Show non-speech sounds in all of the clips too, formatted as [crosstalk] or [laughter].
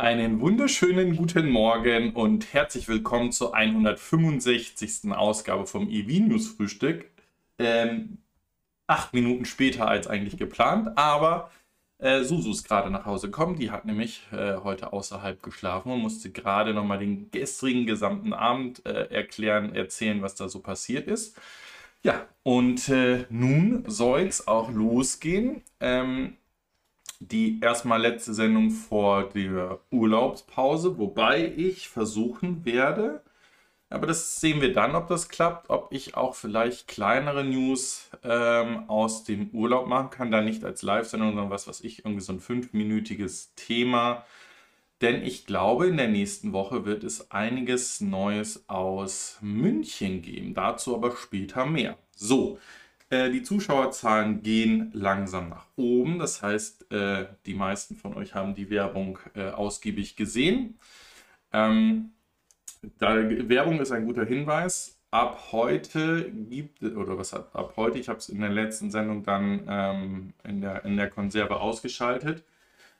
Einen wunderschönen guten Morgen und herzlich willkommen zur 165. Ausgabe vom EV News Frühstück. Ähm, acht Minuten später als eigentlich geplant, aber äh, Susu ist gerade nach Hause gekommen. Die hat nämlich äh, heute außerhalb geschlafen und musste gerade nochmal den gestrigen gesamten Abend äh, erklären, erzählen, was da so passiert ist. Ja, und äh, nun soll es auch losgehen. Ähm, die erstmal letzte Sendung vor der Urlaubspause, wobei ich versuchen werde, aber das sehen wir dann, ob das klappt, ob ich auch vielleicht kleinere News ähm, aus dem Urlaub machen kann, da nicht als Live-Sendung, sondern was, was ich, irgendwie so ein fünfminütiges Thema. Denn ich glaube, in der nächsten Woche wird es einiges Neues aus München geben. Dazu aber später mehr. So, äh, die Zuschauerzahlen gehen langsam nach oben. Das heißt, äh, die meisten von euch haben die Werbung äh, ausgiebig gesehen. Ähm, da, Werbung ist ein guter Hinweis. Ab heute gibt oder was ab heute, ich habe es in der letzten Sendung dann ähm, in, der, in der Konserve ausgeschaltet.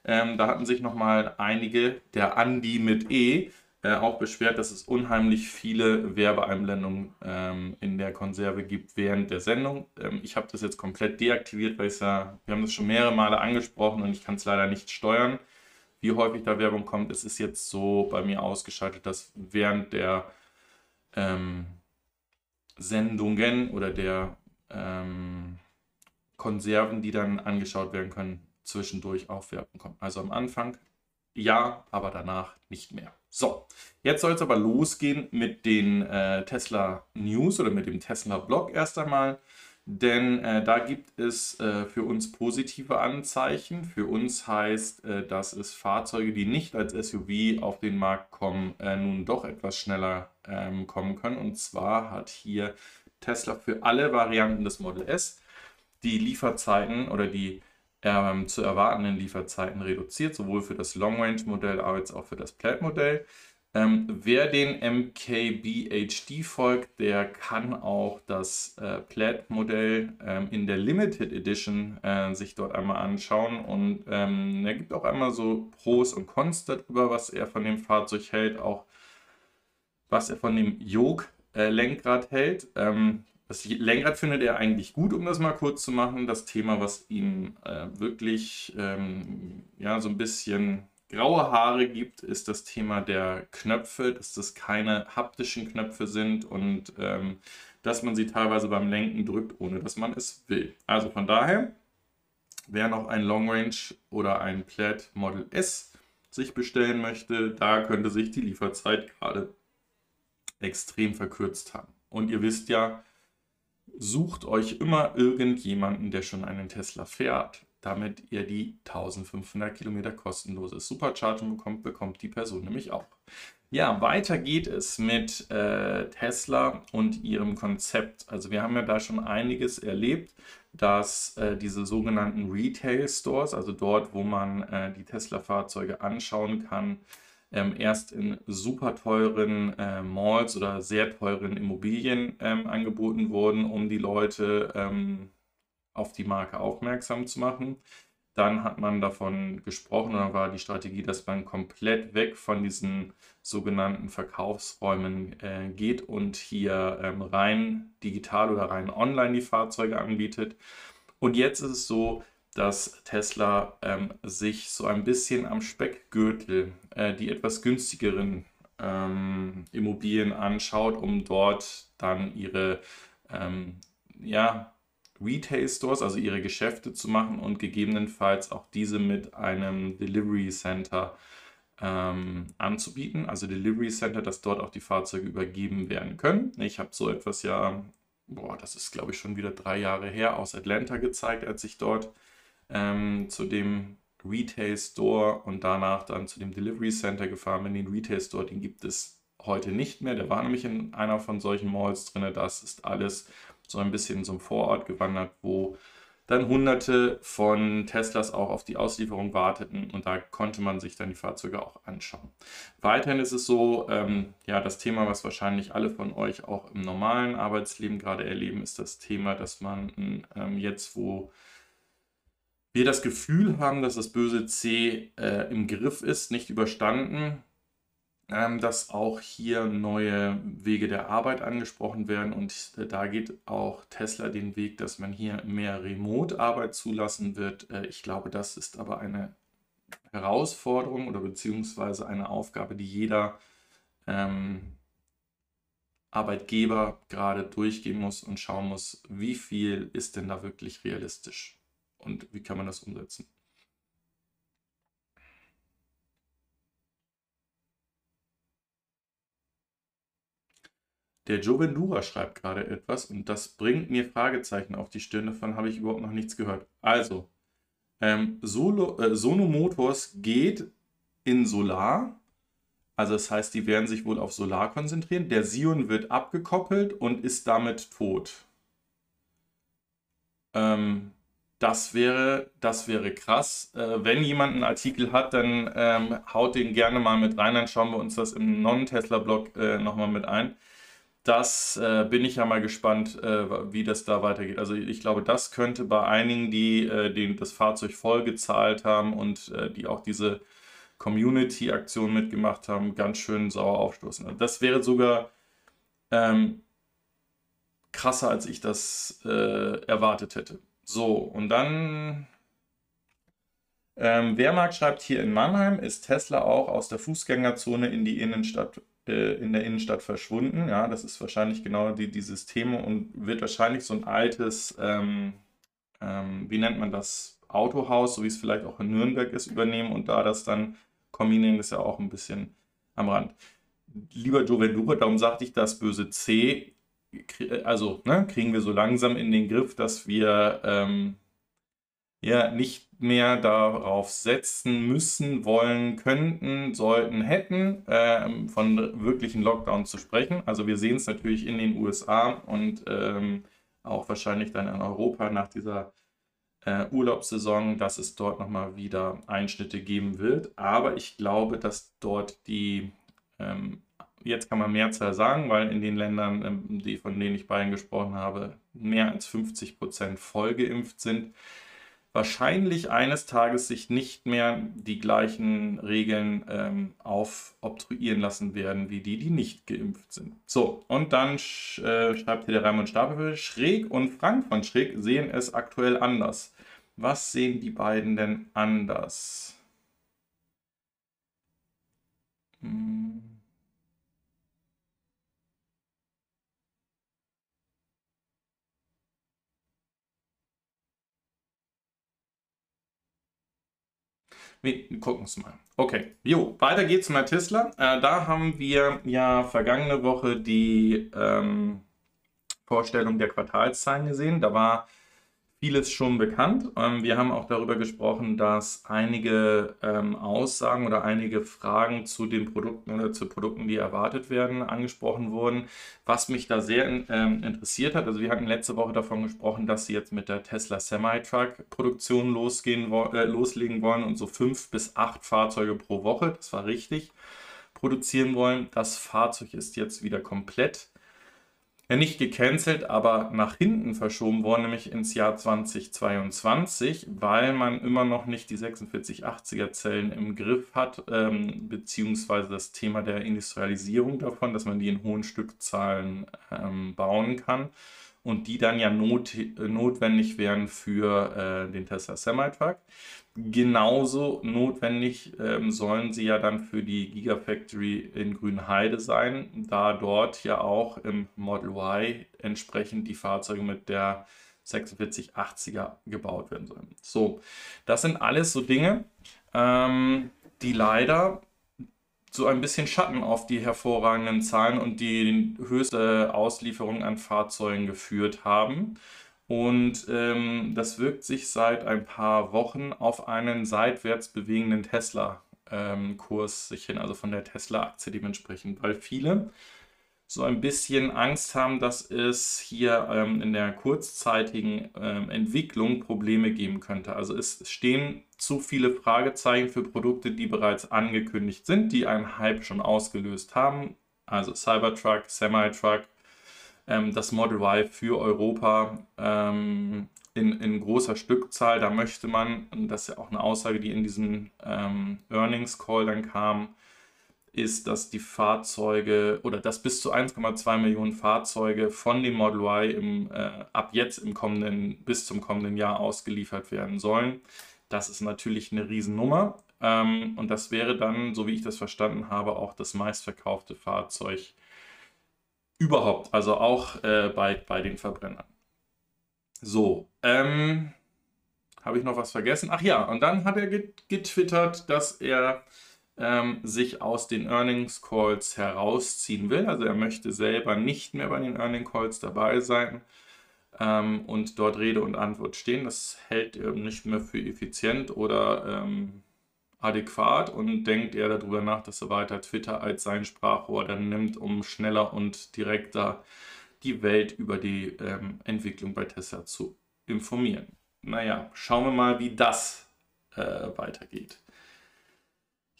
Ähm, da hatten sich nochmal einige, der Andi mit E, äh, auch beschwert, dass es unheimlich viele Werbeeinblendungen ähm, in der Konserve gibt während der Sendung. Ähm, ich habe das jetzt komplett deaktiviert, weil ja, wir haben das schon mehrere Male angesprochen und ich kann es leider nicht steuern, wie häufig da Werbung kommt. Es ist jetzt so bei mir ausgeschaltet, dass während der ähm, Sendungen oder der ähm, Konserven, die dann angeschaut werden können, zwischendurch auch Werbung kommt. Also am Anfang ja, aber danach nicht mehr. So, jetzt soll es aber losgehen mit den äh, Tesla News oder mit dem Tesla Blog erst einmal. Denn äh, da gibt es äh, für uns positive Anzeichen. Für uns heißt, äh, dass es Fahrzeuge, die nicht als SUV auf den Markt kommen, äh, nun doch etwas schneller ähm, kommen können. Und zwar hat hier Tesla für alle Varianten des Model S die Lieferzeiten oder die ähm, zu erwartenden Lieferzeiten reduziert, sowohl für das Long-Range-Modell als auch für das Plaid-Modell. Ähm, wer den MKBHD folgt, der kann auch das äh, Plaid-Modell ähm, in der Limited Edition äh, sich dort einmal anschauen. Und ähm, er gibt auch einmal so Pros und Cons darüber, was er von dem Fahrzeug hält, auch was er von dem Yoke-Lenkrad äh, hält. Ähm, das Lenkrad findet er eigentlich gut, um das mal kurz zu machen. Das Thema, was ihm äh, wirklich ähm, ja, so ein bisschen graue Haare gibt, ist das Thema der Knöpfe, dass das keine haptischen Knöpfe sind und ähm, dass man sie teilweise beim Lenken drückt, ohne dass man es will. Also von daher, wer noch ein Long Range oder ein Plaid Model S sich bestellen möchte, da könnte sich die Lieferzeit gerade extrem verkürzt haben. Und ihr wisst ja, sucht euch immer irgendjemanden, der schon einen Tesla fährt, damit ihr die 1500 Kilometer kostenloses Supercharging bekommt, bekommt die Person nämlich auch. Ja, weiter geht es mit äh, Tesla und ihrem Konzept. Also wir haben ja da schon einiges erlebt, dass äh, diese sogenannten Retail Stores, also dort, wo man äh, die Tesla-Fahrzeuge anschauen kann, ähm, erst in super teuren äh, Malls oder sehr teuren Immobilien ähm, angeboten wurden, um die Leute ähm, auf die Marke aufmerksam zu machen. Dann hat man davon gesprochen, oder war die Strategie, dass man komplett weg von diesen sogenannten Verkaufsräumen äh, geht und hier ähm, rein digital oder rein online die Fahrzeuge anbietet. Und jetzt ist es so, dass Tesla ähm, sich so ein bisschen am Speckgürtel äh, die etwas günstigeren ähm, Immobilien anschaut, um dort dann ihre ähm, ja, Retail Stores, also ihre Geschäfte zu machen und gegebenenfalls auch diese mit einem Delivery Center ähm, anzubieten. Also Delivery Center, dass dort auch die Fahrzeuge übergeben werden können. Ich habe so etwas ja, boah, das ist glaube ich schon wieder drei Jahre her, aus Atlanta gezeigt, als ich dort ähm, zu dem Retail Store und danach dann zu dem Delivery Center gefahren bin. Den Retail Store, den gibt es heute nicht mehr. Der war nämlich in einer von solchen Malls drin. Das ist alles so ein bisschen in so einem Vorort gewandert, wo dann hunderte von Teslas auch auf die Auslieferung warteten und da konnte man sich dann die Fahrzeuge auch anschauen. Weiterhin ist es so, ähm, ja, das Thema, was wahrscheinlich alle von euch auch im normalen Arbeitsleben gerade erleben, ist das Thema, dass man ähm, jetzt, wo wir das Gefühl haben, dass das böse C äh, im Griff ist, nicht überstanden, ähm, dass auch hier neue Wege der Arbeit angesprochen werden und äh, da geht auch Tesla den Weg, dass man hier mehr Remote-Arbeit zulassen wird. Äh, ich glaube, das ist aber eine Herausforderung oder beziehungsweise eine Aufgabe, die jeder ähm, Arbeitgeber gerade durchgehen muss und schauen muss, wie viel ist denn da wirklich realistisch und wie kann man das umsetzen. Der Joe Vendura schreibt gerade etwas und das bringt mir Fragezeichen auf die Stirn. Davon habe ich überhaupt noch nichts gehört. Also, ähm, Solo, äh, Sono Motors geht in Solar. Also das heißt, die werden sich wohl auf Solar konzentrieren. Der Sion wird abgekoppelt und ist damit tot. Ähm, das wäre, das wäre krass. Äh, wenn jemand einen Artikel hat, dann ähm, haut den gerne mal mit rein. Dann schauen wir uns das im Non-Tesla-Blog äh, nochmal mit ein. Das äh, bin ich ja mal gespannt, äh, wie das da weitergeht. Also ich glaube, das könnte bei einigen, die äh, den, das Fahrzeug voll gezahlt haben und äh, die auch diese Community-Aktion mitgemacht haben, ganz schön sauer aufstoßen. Also das wäre sogar ähm, krasser, als ich das erwartet hätte. So, und dann ähm, Wehrmarkt schreibt hier in Mannheim, ist Tesla auch aus der Fußgängerzone in die Innenstadt äh, in der Innenstadt verschwunden. Ja, das ist wahrscheinlich genau die, dieses Thema und wird wahrscheinlich so ein altes, ähm, ähm, wie nennt man das, Autohaus, so wie es vielleicht auch in Nürnberg ist, übernehmen und da das dann kombinieren, ist ja auch ein bisschen am Rand. Lieber Joe Vendura, darum sagte ich, das böse C, also ne, kriegen wir so langsam in den Griff, dass wir ähm, ja nicht mehr darauf setzen müssen, wollen, könnten, sollten, hätten, äh, von wirklichen Lockdown zu sprechen. Also wir sehen es natürlich in den USA und ähm, auch wahrscheinlich dann in Europa nach dieser äh, Urlaubssaison, dass es dort nochmal wieder Einschnitte geben wird. Aber ich glaube, dass dort die, ähm, jetzt kann man Mehrzahl sagen, weil in den Ländern, ähm, die, von denen ich beiden gesprochen habe, mehr als 50 Prozent voll geimpft sind wahrscheinlich eines Tages sich nicht mehr die gleichen Regeln ähm, aufobtruieren lassen werden, wie die, die nicht geimpft sind. So, und dann sch äh, schreibt hier der Raimund Stapel, Schräg und Frank von Schräg sehen es aktuell anders. Was sehen die beiden denn anders? Hm. Wir gucken es mal. Okay, jo, weiter geht's mit Tesla. Äh, da haben wir ja vergangene Woche die ähm, Vorstellung der Quartalszahlen gesehen. Da war vieles schon bekannt. Ähm, wir haben auch darüber gesprochen, dass einige ähm, Aussagen oder einige Fragen zu den Produkten oder zu Produkten, die erwartet werden, angesprochen wurden. Was mich da sehr ähm, interessiert hat, also wir hatten letzte Woche davon gesprochen, dass sie jetzt mit der Tesla Semi-Truck-Produktion losgehen, äh, loslegen wollen und so fünf bis acht Fahrzeuge pro Woche, das war richtig, produzieren wollen. Das Fahrzeug ist jetzt wieder komplett ja nicht gecancelt, aber nach hinten verschoben worden, nämlich ins Jahr 2022, weil man immer noch nicht die 4680er Zellen im Griff hat, ähm, beziehungsweise das Thema der Industrialisierung davon, dass man die in hohen Stückzahlen ähm, bauen kann und die dann ja not, notwendig wären für äh, den Tesla Semi-Truck. Genauso notwendig ähm, sollen sie ja dann für die Gigafactory in Grünheide sein, da dort ja auch im Model Y entsprechend die Fahrzeuge mit der 4680er gebaut werden sollen. So, das sind alles so Dinge, ähm, die leider so ein bisschen Schatten auf die hervorragenden Zahlen und die höchste Auslieferung an Fahrzeugen geführt haben. Und ähm, das wirkt sich seit ein paar Wochen auf einen seitwärts bewegenden Tesla-Kurs sich hin, also von der Tesla-Aktie dementsprechend, weil viele so ein bisschen Angst haben, dass es hier ähm, in der kurzzeitigen ähm, Entwicklung Probleme geben könnte. Also es stehen zu viele Fragezeichen für Produkte, die bereits angekündigt sind, die einen Hype schon ausgelöst haben. Also Cybertruck, Semi-Truck, ähm, das Model Y für Europa ähm, in, in großer Stückzahl. Da möchte man, und das ist ja auch eine Aussage, die in diesem ähm, Earnings Call dann kam, ist, dass die Fahrzeuge oder dass bis zu 1,2 Millionen Fahrzeuge von dem Model Y im, äh, ab jetzt im kommenden, bis zum kommenden Jahr ausgeliefert werden sollen. Das ist natürlich eine Riesennummer. Ähm, und das wäre dann, so wie ich das verstanden habe, auch das meistverkaufte Fahrzeug überhaupt. Also auch äh, bei, bei den Verbrennern. So, ähm, habe ich noch was vergessen? Ach ja, und dann hat er getwittert, dass er ähm, sich aus den Earnings Calls herausziehen will. Also er möchte selber nicht mehr bei den Earnings Calls dabei sein ähm, und dort Rede und Antwort stehen. Das hält er nicht mehr für effizient oder ähm, adäquat und denkt er darüber nach, dass er weiter Twitter als sein Sprachrohr dann nimmt, um schneller und direkter die Welt über die ähm, Entwicklung bei Tesla zu informieren. Naja, schauen wir mal, wie das äh, weitergeht.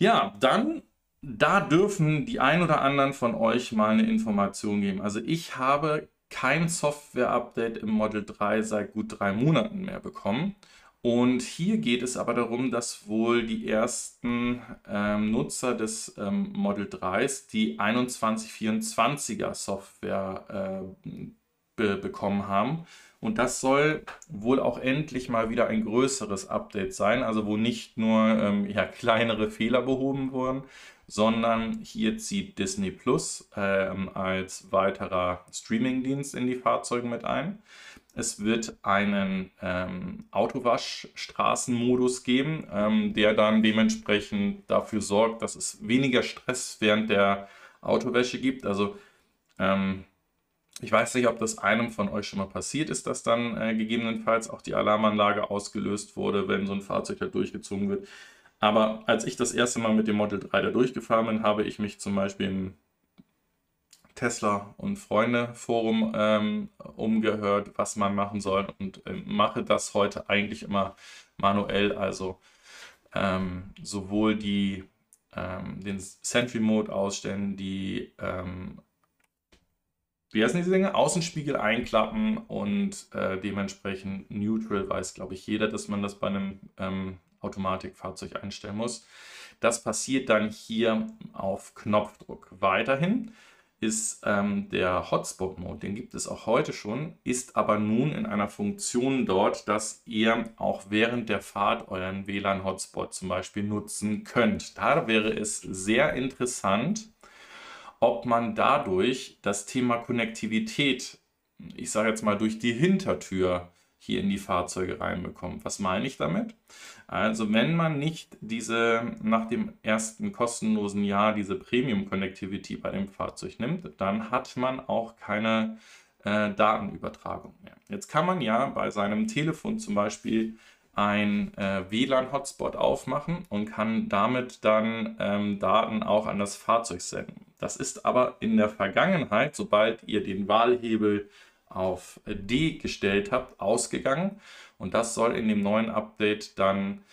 Ja, dann, da dürfen die ein oder anderen von euch mal eine Information geben. Also ich habe kein Software-Update im Model 3 seit gut drei Monaten mehr bekommen. Und hier geht es aber darum, dass wohl die ersten ähm, Nutzer des ähm, Model 3s die 2124er Software äh, be bekommen haben. Und das soll wohl auch endlich mal wieder ein größeres Update sein, also wo nicht nur ähm, ja, [laughs] kleinere Fehler behoben wurden, sondern hier zieht Disney Plus ähm, als weiterer Streamingdienst in die Fahrzeuge mit ein. Es wird einen ähm, Autowaschstraßenmodus geben, ähm, der dann dementsprechend dafür sorgt, dass es weniger Stress während der Autowäsche gibt. Also ähm, ich weiß nicht, ob das einem von euch schon mal passiert ist, dass dann äh, gegebenenfalls auch die Alarmanlage ausgelöst wurde, wenn so ein Fahrzeug da durchgezogen wird. Aber als ich das erste Mal mit dem Model 3 da durchgefahren bin, habe ich mich zum Beispiel im Tesla und Freunde Forum ähm, umgehört, was man machen soll und äh, mache das heute eigentlich immer manuell. Also ähm, sowohl die ähm, den Sentry Mode ausstellen, die ähm, wie heißen diese Dinge? Außenspiegel einklappen und äh, dementsprechend neutral weiß, glaube ich, jeder, dass man das bei einem ähm, Automatikfahrzeug einstellen muss. Das passiert dann hier auf Knopfdruck. Weiterhin ist ähm, der Hotspot-Mode, den gibt es auch heute schon, ist aber nun in einer Funktion dort, dass ihr auch während der Fahrt euren WLAN-Hotspot zum Beispiel nutzen könnt. Da wäre es sehr interessant, ob man dadurch das Thema Konnektivität, ich sage jetzt mal durch die Hintertür, hier in die Fahrzeuge reinbekommt. Was meine ich damit? Also wenn man nicht diese nach dem ersten kostenlosen Jahr diese Premium Connectivity bei dem Fahrzeug nimmt, dann hat man auch keine äh, Datenübertragung mehr. Jetzt kann man ja bei seinem Telefon zum Beispiel ein äh, WLAN-Hotspot aufmachen und kann damit dann ähm, Daten auch an das Fahrzeug senden. Das ist aber in der Vergangenheit, sobald ihr den Wahlhebel auf D gestellt habt, ausgegangen. Und das soll in dem neuen Update dann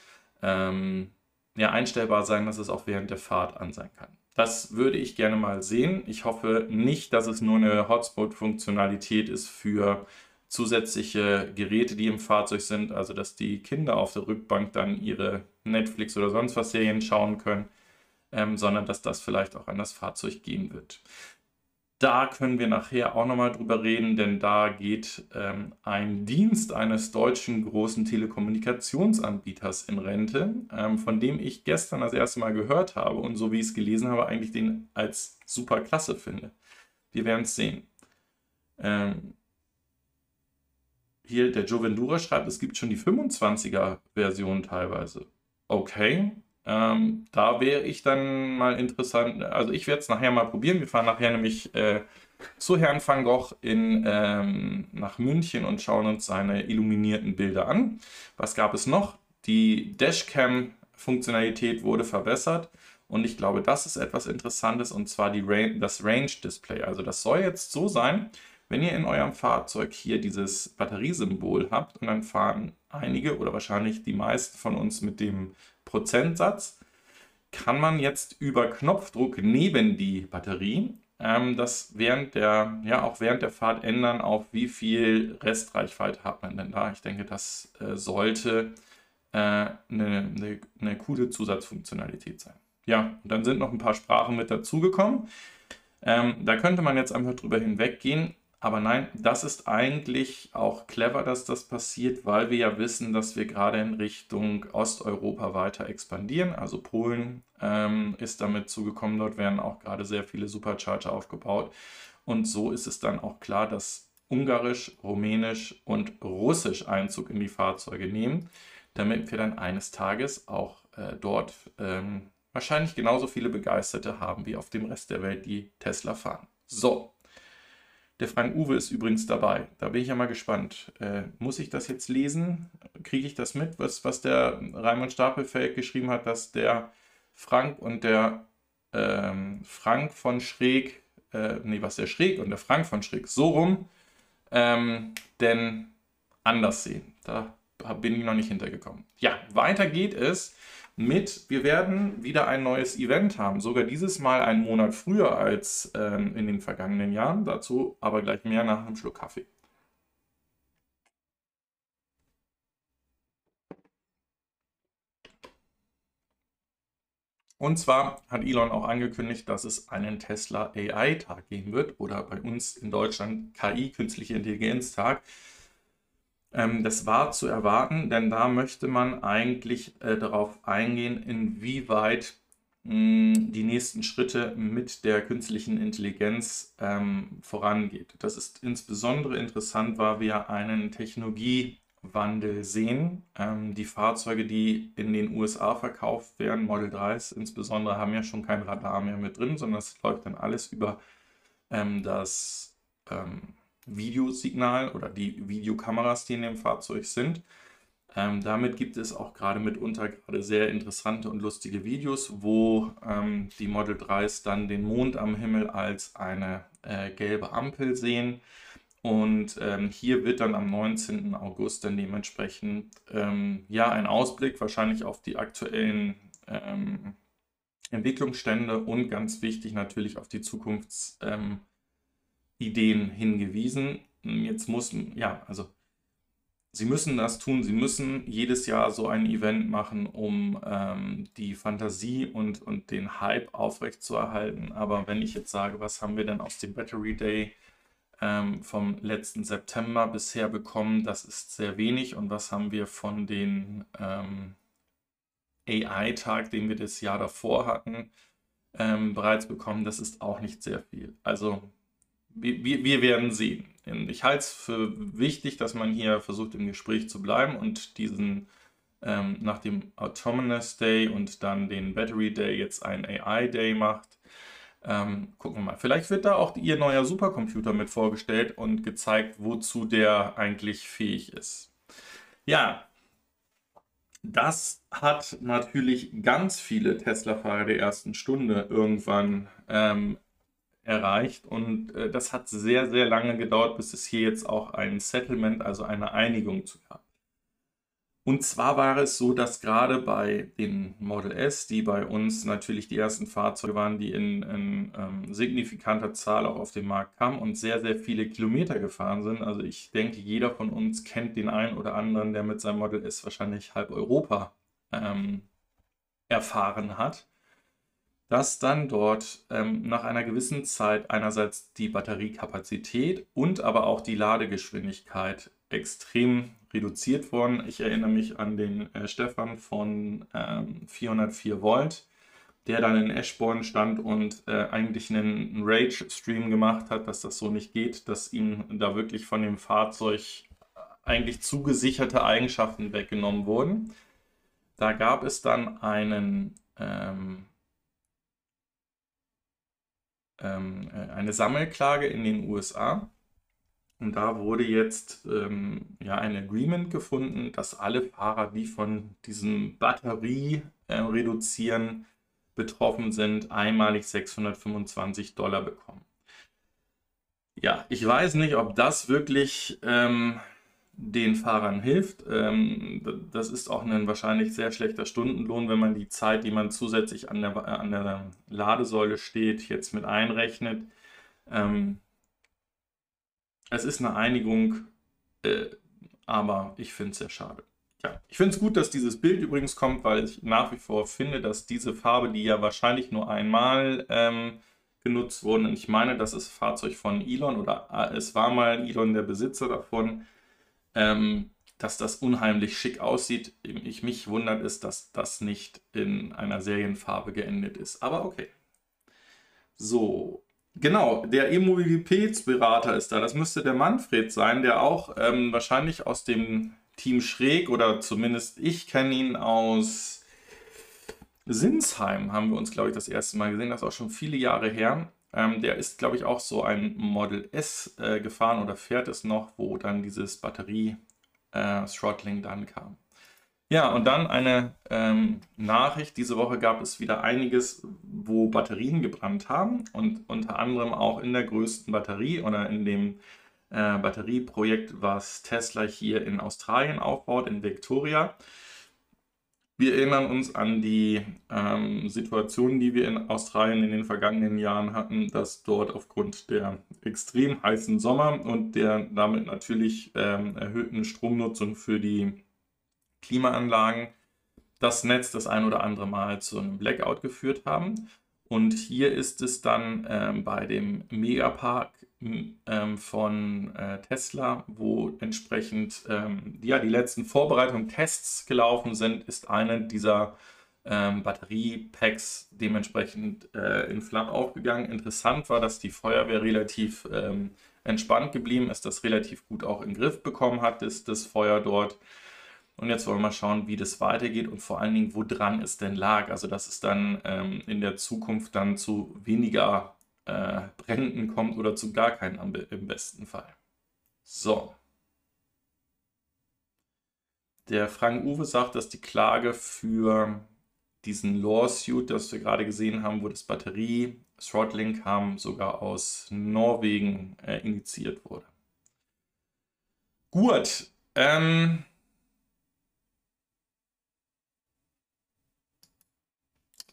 ähm, ja, einstellbar sein, dass es auch während der Fahrt an sein kann. Das würde ich gerne mal sehen. Ich hoffe nicht, dass es nur eine Hotspot-Funktionalität ist für zusätzliche Geräte, die im Fahrzeug sind, also dass die Kinder auf der Rückbank dann ihre Netflix oder sonst was Serien schauen können, ähm, sondern dass das vielleicht auch an das Fahrzeug gehen wird. Da können wir nachher auch nochmal drüber reden, denn da geht ähm, ein Dienst eines deutschen großen Telekommunikationsanbieters in Rente, ähm, von dem ich gestern das erste Mal gehört habe und so wie ich es gelesen habe, eigentlich den als super klasse finde. Wir werden es sehen. Ähm, hier der Joe Vendura schreibt, es gibt schon die 25er Version teilweise. Okay, ähm, da wäre ich dann mal interessant. Also ich werde es nachher mal probieren. Wir fahren nachher nämlich äh, zu Herrn van Gogh in, ähm, nach München und schauen uns seine illuminierten Bilder an. Was gab es noch? Die Dashcam-Funktionalität wurde verbessert. Und ich glaube, das ist etwas Interessantes und zwar die Ra das Range-Display. Also das soll jetzt so sein, wenn ihr in eurem Fahrzeug hier dieses Batteriesymbol habt und dann fahren einige oder wahrscheinlich die meisten von uns mit dem Prozentsatz, kann man jetzt über Knopfdruck neben die Batterie ähm, das während der, ja, auch während der Fahrt ändern, auf wie viel Restreichweite hat man denn da. Ich denke, das äh, sollte äh, eine, eine, coole Zusatzfunktionalität sein. Ja, und dann sind noch ein paar Sprachen mit dazugekommen. Ähm, da könnte man jetzt einfach drüber hinweggehen. Aber nein, das ist eigentlich auch clever, dass das passiert, weil wir ja wissen, dass wir gerade in Richtung Osteuropa weiter expandieren. Also Polen ähm, ist damit zugekommen, dort werden auch gerade sehr viele Supercharger aufgebaut. Und so ist es dann auch klar, dass Ungarisch, Rumänisch und Russisch Einzug in die Fahrzeuge nehmen, damit wir dann eines Tages auch äh, dort ähm, wahrscheinlich genauso viele Begeisterte haben wie auf dem Rest der Welt, die Tesla fahren. So, der Frank Uwe ist übrigens dabei. Da bin ich ja mal gespannt. Äh, muss ich das jetzt lesen? Kriege ich das mit, was, was der Raimund Stapelfeld geschrieben hat, dass der Frank und der ähm, Frank von Schräg, äh, nee, was der Schräg und der Frank von Schräg so rum, ähm, denn anders sehen. Da bin ich noch nicht hintergekommen. Ja, weiter geht es mit, wir werden wieder ein neues Event haben, sogar dieses Mal einen Monat früher als ähm, in den vergangenen Jahren. Dazu aber gleich mehr nach einem Schluck Kaffee. Und zwar hat Elon auch angekündigt, dass es einen Tesla AI-Tag geben wird oder bei uns in Deutschland KI, künstliche Intelligenz-Tag. Ähm, das war zu erwarten, denn da möchte man eigentlich äh, darauf eingehen, inwieweit mh, die nächsten Schritte mit der künstlichen Intelligenz ähm, vorangeht. Das ist insbesondere interessant, weil wir einen Technologiewandel sehen. Ähm, die Fahrzeuge, die in den USA verkauft werden, Model 3s insbesondere, haben ja schon kein Radar mehr mit drin, sondern es läuft dann alles über ähm, das ähm, Videosignal oder die Videokameras, die in dem Fahrzeug sind. Ähm, damit gibt es auch gerade mitunter gerade sehr interessante und lustige Videos, wo ähm, die Model 3s dann den Mond am Himmel als eine äh, gelbe Ampel sehen. Und ähm, hier wird dann am 19. August dann dementsprechend ähm, ja ein Ausblick wahrscheinlich auf die aktuellen ähm, Entwicklungsstände und ganz wichtig natürlich auf die Zukunfts- ähm, Ideen hingewiesen. Jetzt mussten, ja, also sie müssen das tun. Sie müssen jedes Jahr so ein Event machen, um ähm, die Fantasie und, und den Hype aufrechtzuerhalten. Aber wenn ich jetzt sage, was haben wir denn aus dem Battery Day ähm, vom letzten September bisher bekommen, das ist sehr wenig. Und was haben wir von den ähm, AI-Tag, den wir das Jahr davor hatten, ähm, bereits bekommen, das ist auch nicht sehr viel. Also wir, wir werden sehen. Ich halte es für wichtig, dass man hier versucht, im Gespräch zu bleiben und diesen ähm, nach dem Autonomous Day und dann den Battery Day jetzt einen AI Day macht. Ähm, gucken wir mal. Vielleicht wird da auch ihr neuer Supercomputer mit vorgestellt und gezeigt, wozu der eigentlich fähig ist. Ja, das hat natürlich ganz viele Tesla-Fahrer der ersten Stunde irgendwann ähm, erreicht und äh, das hat sehr, sehr lange gedauert, bis es hier jetzt auch ein Settlement, also eine Einigung zu gab. Und zwar war es so, dass gerade bei den Model S, die bei uns natürlich die ersten Fahrzeuge waren, die in, in ähm, signifikanter Zahl auch auf den Markt kamen und sehr, sehr viele Kilometer gefahren sind. Also ich denke, jeder von uns kennt den einen oder anderen, der mit seinem Model S wahrscheinlich halb Europa ähm, erfahren hat dass dann dort ähm, nach einer gewissen Zeit einerseits die Batteriekapazität und aber auch die Ladegeschwindigkeit extrem reduziert worden. Ich erinnere mich an den äh, Stefan von ähm, 404 Volt, der dann in Eschborn stand und äh, eigentlich einen Rage-Stream gemacht hat, dass das so nicht geht, dass ihm da wirklich von dem Fahrzeug eigentlich zugesicherte Eigenschaften weggenommen wurden. Da gab es dann einen ähm, ähm, äh, eine Sammelklage in den USA. Und da wurde jetzt ähm, ja ein Agreement gefunden, dass alle Fahrer, die von diesem Batterie äh, reduzieren betroffen sind, einmalig 625 Dollar bekommen. Ja, ich weiß nicht, ob das wirklich ähm, den Fahrern hilft. Ähm, das ist auch ein wahrscheinlich sehr schlechter Stundenlohn, wenn man die Zeit, die man zusätzlich an der, an der Ladesäule steht, jetzt mit einrechnet. Ähm, es ist eine Einigung, äh, aber ich finde es sehr schade. Ja, ich finde es gut, dass dieses Bild übrigens kommt, weil ich nach wie vor finde, dass diese Farbe, die ja wahrscheinlich nur einmal ähm, genutzt wurde, und ich meine, das ist Fahrzeug von Elon oder äh, es war mal Elon der Besitzer davon, ähm, dass das unheimlich schick aussieht. Ich mich wundert es, dass das nicht in einer Serienfarbe geendet ist. Aber okay. So, genau, der E-Mobilitätsberater ist da. Das müsste der Manfred sein, der auch ähm, wahrscheinlich aus dem Team Schräg oder zumindest ich kenne ihn aus Sinsheim, haben wir uns, glaube ich, das erste Mal gesehen. Das ist auch schon viele Jahre her. Ähm, der ist, glaube ich, auch so ein Model S äh, gefahren oder fährt es noch, wo dann dieses Batterie-Throttling äh, dann kam. Ja, und dann eine ähm, Nachricht. Diese Woche gab es wieder einiges, wo Batterien gebrannt haben und unter anderem auch in der größten Batterie oder in dem äh, Batterieprojekt, was Tesla hier in Australien aufbaut, in Victoria. Wir erinnern uns an die ähm, Situation, die wir in Australien in den vergangenen Jahren hatten, dass dort aufgrund der extrem heißen Sommer und der damit natürlich ähm, erhöhten Stromnutzung für die Klimaanlagen das Netz das ein oder andere Mal zu einem Blackout geführt haben. Und hier ist es dann ähm, bei dem Megapark ähm, von äh, Tesla, wo entsprechend ähm, ja, die letzten Vorbereitungen, Tests gelaufen sind, ist eine dieser ähm, Batteriepacks dementsprechend äh, in Flammen aufgegangen. Interessant war, dass die Feuerwehr relativ ähm, entspannt geblieben ist, das relativ gut auch in den Griff bekommen hat, ist das Feuer dort. Und jetzt wollen wir mal schauen, wie das weitergeht und vor allen Dingen, woran es denn lag. Also, dass es dann ähm, in der Zukunft dann zu weniger äh, Bränden kommt oder zu gar keinen im besten Fall. So. Der Frank Uwe sagt, dass die Klage für diesen Lawsuit, das wir gerade gesehen haben, wo das Batterie-Throttling kam, sogar aus Norwegen äh, initiiert wurde. Gut. Ähm,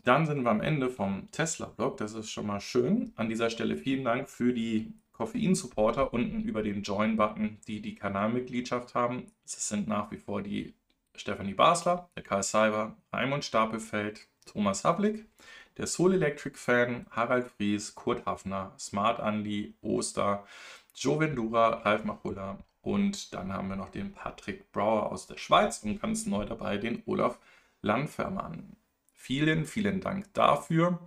Dann sind wir am Ende vom Tesla-Blog. Das ist schon mal schön. An dieser Stelle vielen Dank für die Koffein-Supporter unten über den Join-Button, die die Kanalmitgliedschaft haben. Es sind nach wie vor die Stefanie Basler, der Karl Seiber, Raimund Stapelfeld, Thomas Havlik, der Soul Electric Fan, Harald Fries, Kurt Hafner, Smart Andy, Oster, Joe Vendura, Ralf Machulla und dann haben wir noch den Patrick Brauer aus der Schweiz und ganz neu dabei den Olaf Landfermann. Vielen, vielen Dank dafür.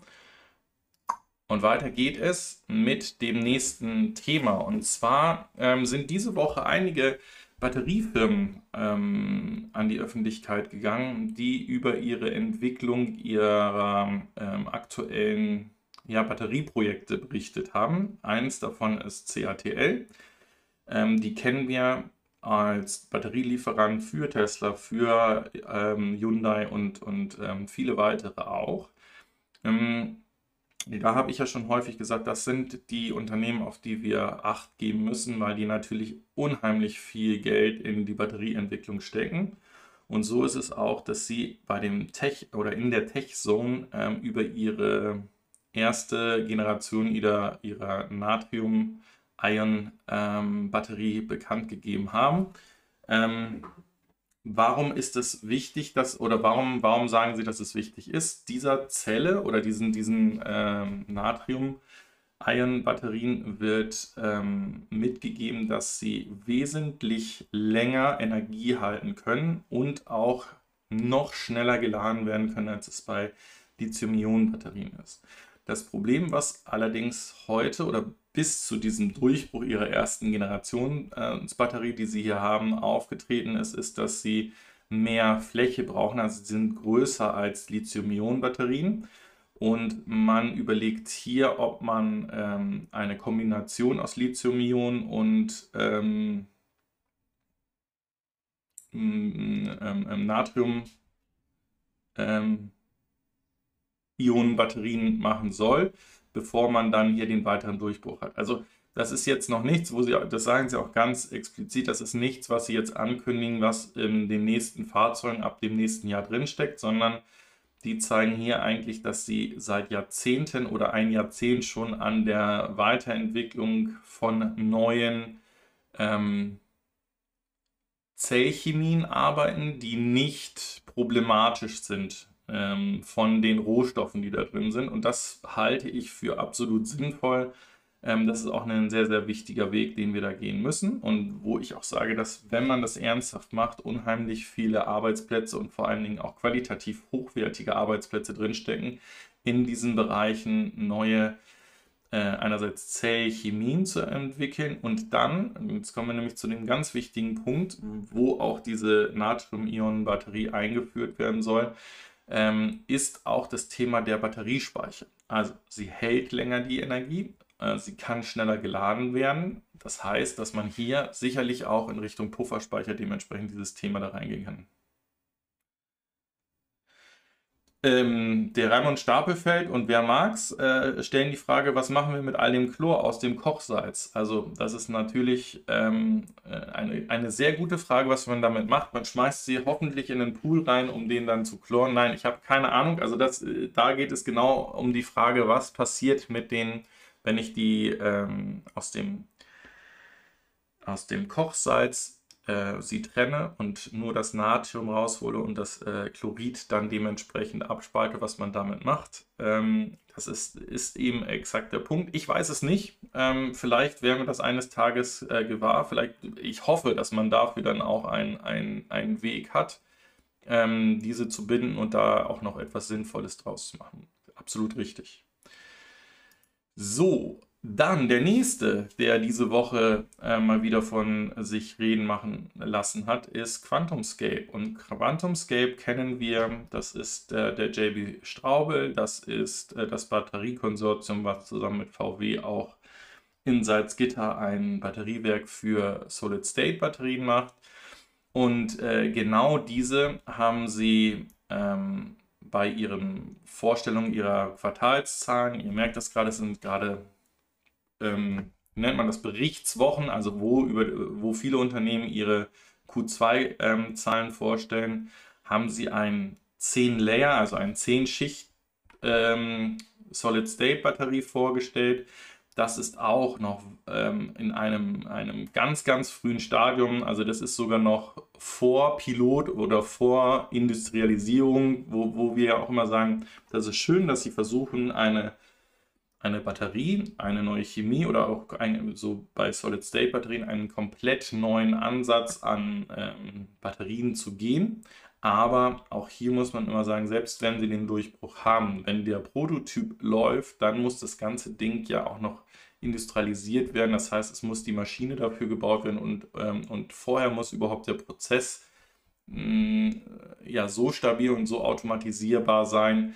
Und weiter geht es mit dem nächsten Thema. Und zwar ähm, sind diese Woche einige Batteriefirmen ähm, an die Öffentlichkeit gegangen, die über ihre Entwicklung ihrer ähm, aktuellen ja, Batterieprojekte berichtet haben. Eins davon ist CATL. Ähm, die kennen wir als Batterielieferant für Tesla, für ähm, Hyundai und, und ähm, viele weitere auch. Ähm, da habe ich ja schon häufig gesagt, das sind die Unternehmen, auf die wir Acht geben müssen, weil die natürlich unheimlich viel Geld in die Batterieentwicklung stecken. Und so ist es auch, dass sie bei dem Tech oder in der Tech Zone ähm, über ihre erste Generation ihrer, ihrer Natrium Ion-Batterie ähm, bekannt gegeben haben. Ähm, warum ist es wichtig, dass, oder warum, warum sagen Sie, dass es wichtig ist? Dieser Zelle oder diesen, diesen ähm, Natrium-Ion-Batterien wird ähm, mitgegeben, dass sie wesentlich länger Energie halten können und auch noch schneller geladen werden können, als es bei Lithium-Ionen-Batterien ist. Das Problem, was allerdings heute oder bis zu diesem Durchbruch ihrer ersten Generationsbatterie, äh, die sie hier haben, aufgetreten ist, ist, dass sie mehr Fläche brauchen. Also sie sind größer als Lithium-Ionen-Batterien. Und man überlegt hier, ob man ähm, eine Kombination aus Lithium-Ionen und ähm, ähm, ähm Natrium ähm, Ionenbatterien machen soll bevor man dann hier den weiteren Durchbruch hat. Also das ist jetzt noch nichts, wo sie, das sagen sie auch ganz explizit, das ist nichts, was sie jetzt ankündigen, was in den nächsten Fahrzeugen ab dem nächsten Jahr drinsteckt, sondern die zeigen hier eigentlich, dass sie seit Jahrzehnten oder ein Jahrzehnt schon an der Weiterentwicklung von neuen ähm, Zellchemien arbeiten, die nicht problematisch sind ähm, von den Rohstoffen, die da drin sind. Und das halte ich für absolut sinnvoll. Ähm, das ist auch ein sehr, sehr wichtiger Weg, den wir da gehen müssen. Und wo ich auch sage, dass wenn man das ernsthaft macht, unheimlich viele Arbeitsplätze und vor allen Dingen auch qualitativ hochwertige Arbeitsplätze drinstecken, in diesen Bereichen neue äh, einerseits Zellchemien zu entwickeln und dann, jetzt kommen wir nämlich zu dem ganz wichtigen Punkt, wo auch diese Natrium-Ionen-Batterie eingeführt werden soll, ähm, ist auch das Thema der Batteriespeicher. Also sie hält länger die Energie, äh, sie kann schneller geladen werden. Das heißt, dass man hier sicherlich auch in Richtung Pufferspeicher dementsprechend dieses Thema da reingehen kann. Ähm, der Raimund Stapelfeld und wer mag's, äh, stellen die Frage, was machen wir mit all dem Chlor aus dem Kochsalz? Also das ist natürlich ähm, äh, eine, eine sehr gute Frage, was man damit macht. Man schmeißt sie hoffentlich in den Pool rein, um den dann zu chloren. Nein, ich habe keine Ahnung. Also das, äh, da geht es genau um die Frage, was passiert mit den, wenn ich die ähm, aus, dem, aus dem Kochsalz äh, sie trenne und nur das Natrium raushole und das äh, Chlorid dann dementsprechend abspalte, was man damit macht. Ähm, das ist, ist eben exakt der Punkt. Ich weiß es nicht. Ähm, vielleicht werden wir das eines Tages äh, gewahr. Vielleicht, ich hoffe, dass man dafür dann auch einen Weg hat, ähm, diese zu binden und da auch noch etwas Sinnvolles draus zu machen. Absolut richtig. So, dann der nächste, der diese Woche äh, mal wieder von sich reden machen lassen hat, ist QuantumScape. Und QuantumScape kennen wir, das ist äh, der JB Straubel, das ist äh, das Batteriekonsortium, was zusammen mit VW auch in Salzgitter ein Batteriewerk für Solid-State-Batterien macht. Und äh, genau diese haben sie ähm, bei ihren Vorstellungen ihrer Quartalszahlen, ihr merkt das gerade, es sind gerade ähm, nennt man das, Berichtswochen, also wo, über, wo viele Unternehmen ihre Q2-Zahlen ähm, vorstellen, haben sie ein 10-Layer, also ein 10-Schicht ähm, Solid-State-Batterie vorgestellt. Das ist auch noch ähm, in einem, einem ganz, ganz frühen Stadium. Also das ist sogar noch vor Pilot oder vor Industrialisierung, wo, wo wir ja auch immer sagen, das ist schön, dass sie versuchen, eine eine Batterie, eine neue Chemie oder auch ein, so bei Solid-State-Batterien einen komplett neuen Ansatz an ähm, Batterien zu gehen. Aber auch hier muss man immer sagen, selbst wenn sie den Durchbruch haben, wenn der Prototyp läuft, dann muss das ganze Ding ja auch noch industrialisiert werden. Das heißt, es muss die Maschine dafür gebaut werden und, ähm, und vorher muss überhaupt der Prozess mh, mm, ja so stabil und so automatisierbar sein,